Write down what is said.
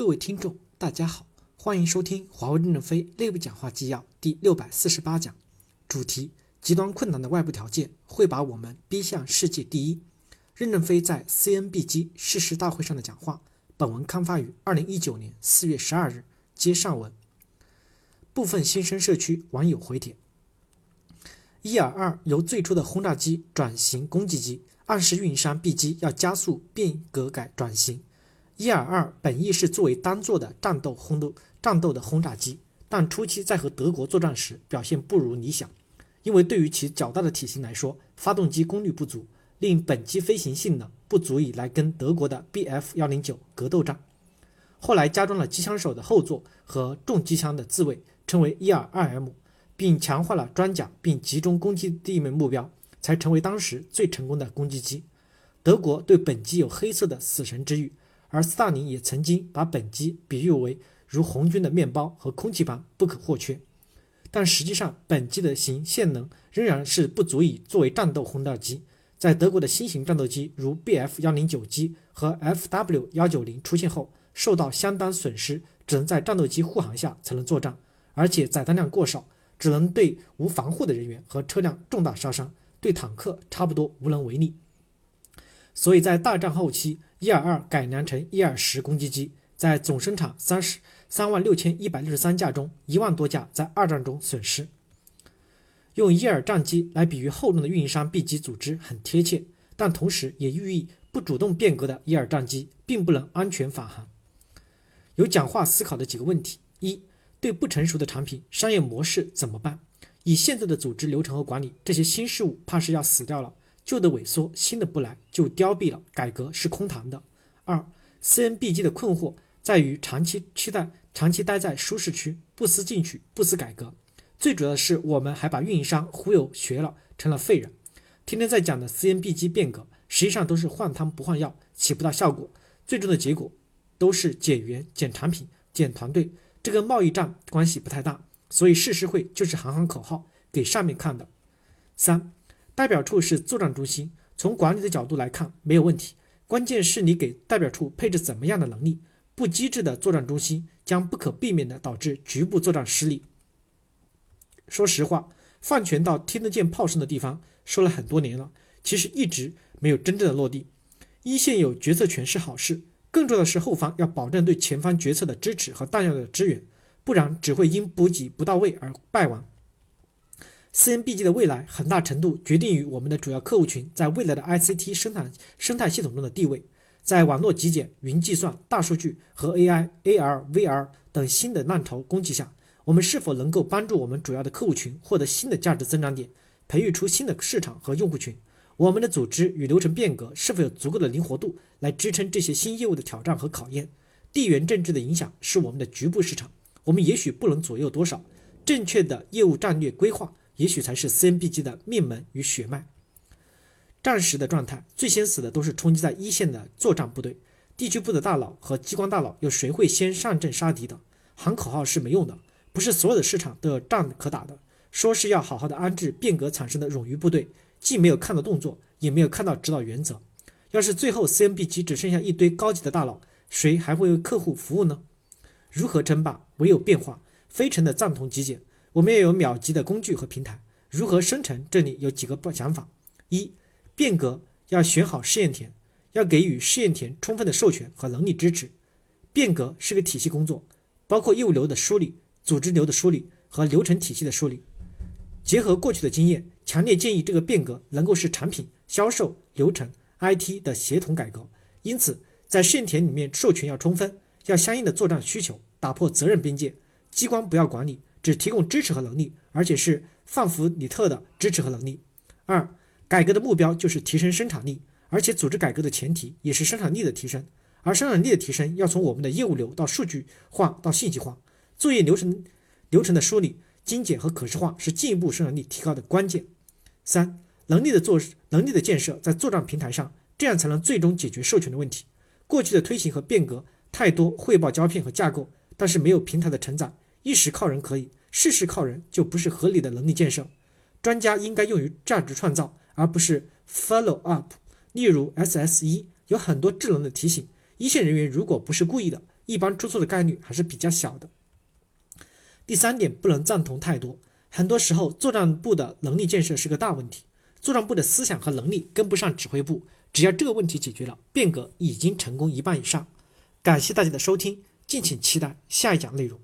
各位听众，大家好，欢迎收听华为任正非内部讲话纪要第六百四十八讲，主题：极端困难的外部条件会把我们逼向世界第一。任正非在 CNBG 誓师大会上的讲话。本文刊发于二零一九年四月十二日。接上文。部分新生社区网友回帖：伊尔二由最初的轰炸机转型攻击机，暗示运营商 B 机要加速变革改转型。伊尔二本意是作为单座的战斗轰斗战斗的轰炸机，但初期在和德国作战时表现不如理想，因为对于其较大的体型来说，发动机功率不足，令本机飞行性能不足以来跟德国的 Bf 幺零九格斗战。后来加装了机枪手的后座和重机枪的自卫，称为伊尔二 M，并强化了装甲，并集中攻击地面目标，才成为当时最成功的攻击机。德国对本机有黑色的死神之誉。而斯大林也曾经把本机比喻为如红军的面包和空气般不可或缺，但实际上本机的型性能仍然是不足以作为战斗轰炸机。在德国的新型战斗机如 Bf 幺零九机和 Fw 幺九零出现后，受到相当损失，只能在战斗机护航下才能作战，而且载弹量过少，只能对无防护的人员和车辆重大杀伤，对坦克差不多无能为力。所以在大战后期。伊尔二改良成伊尔十攻击机，在总生产三十三万六千一百六十三架中，一万多架在二战中损失。用伊尔战机来比喻厚重的运营商 B 级组织很贴切，但同时也寓意不主动变革的伊尔战机并不能安全返航。有讲话思考的几个问题：一对不成熟的产品商业模式怎么办？以现在的组织流程和管理，这些新事物怕是要死掉了。旧的萎缩，新的不来，就凋敝了。改革是空谈的。二，CNBG 的困惑在于长期期待、长期待在舒适区，不思进取，不思改革。最主要的是，我们还把运营商忽悠学了，成了废人。天天在讲的 CNBG 变革，实际上都是换汤不换药，起不到效果。最终的结果都是减员、减产品、减团队，这跟贸易战关系不太大。所以誓师会就是喊喊口号给上面看的。三。代表处是作战中心，从管理的角度来看没有问题，关键是你给代表处配置怎么样的能力。不机智的作战中心将不可避免地导致局部作战失利。说实话，放权到听得见炮声的地方说了很多年了，其实一直没有真正的落地。一线有决策权是好事，更重要的是后方要保证对前方决策的支持和弹药的支援，不然只会因补给不到位而败亡。CNBG 的未来很大程度决定于我们的主要客户群在未来的 ICT 生产生态系统中的地位。在网络极简、云计算、大数据和 AI、AR、VR 等新的浪潮攻击下，我们是否能够帮助我们主要的客户群获得新的价值增长点，培育出新的市场和用户群？我们的组织与流程变革是否有足够的灵活度来支撑这些新业务的挑战和考验？地缘政治的影响是我们的局部市场，我们也许不能左右多少。正确的业务战略规划。也许才是 CNBG 的命门与血脉。战时的状态，最先死的都是冲击在一线的作战部队、地区部的大佬和机关大佬。有谁会先上阵杀敌的？喊口号是没用的，不是所有的市场都有仗可打的。说是要好好的安置变革产生的冗余部队，既没有看到动作，也没有看到指导原则。要是最后 CNBG 只剩下一堆高级的大佬，谁还会为客户服务呢？如何争霸？唯有变化。非常的赞同极简。我们也有秒级的工具和平台，如何生成？这里有几个想法：一、变革要选好试验田，要给予试验田充分的授权和能力支持。变革是个体系工作，包括业务流的梳理、组织流的梳理和流程体系的梳理。结合过去的经验，强烈建议这个变革能够是产品、销售、流程、IT 的协同改革。因此，在试验田里面授权要充分，要相应的作战需求，打破责任边界，机关不要管理。只提供支持和能力，而且是范弗里特的支持和能力。二、改革的目标就是提升生产力，而且组织改革的前提也是生产力的提升。而生产力的提升要从我们的业务流到数据化到信息化，作业流程流程的梳理、精简和可视化是进一步生产力提高的关键。三、能力的做能力的建设在作战平台上，这样才能最终解决授权的问题。过去的推行和变革太多汇报胶片和架构，但是没有平台的承载。一时靠人可以，事事靠人就不是合理的能力建设。专家应该用于价值创造，而不是 follow up。例如 SSE 有很多智能的提醒，一线人员如果不是故意的，一般出错的概率还是比较小的。第三点，不能赞同太多。很多时候，作战部的能力建设是个大问题，作战部的思想和能力跟不上指挥部。只要这个问题解决了，变革已经成功一半以上。感谢大家的收听，敬请期待下一讲内容。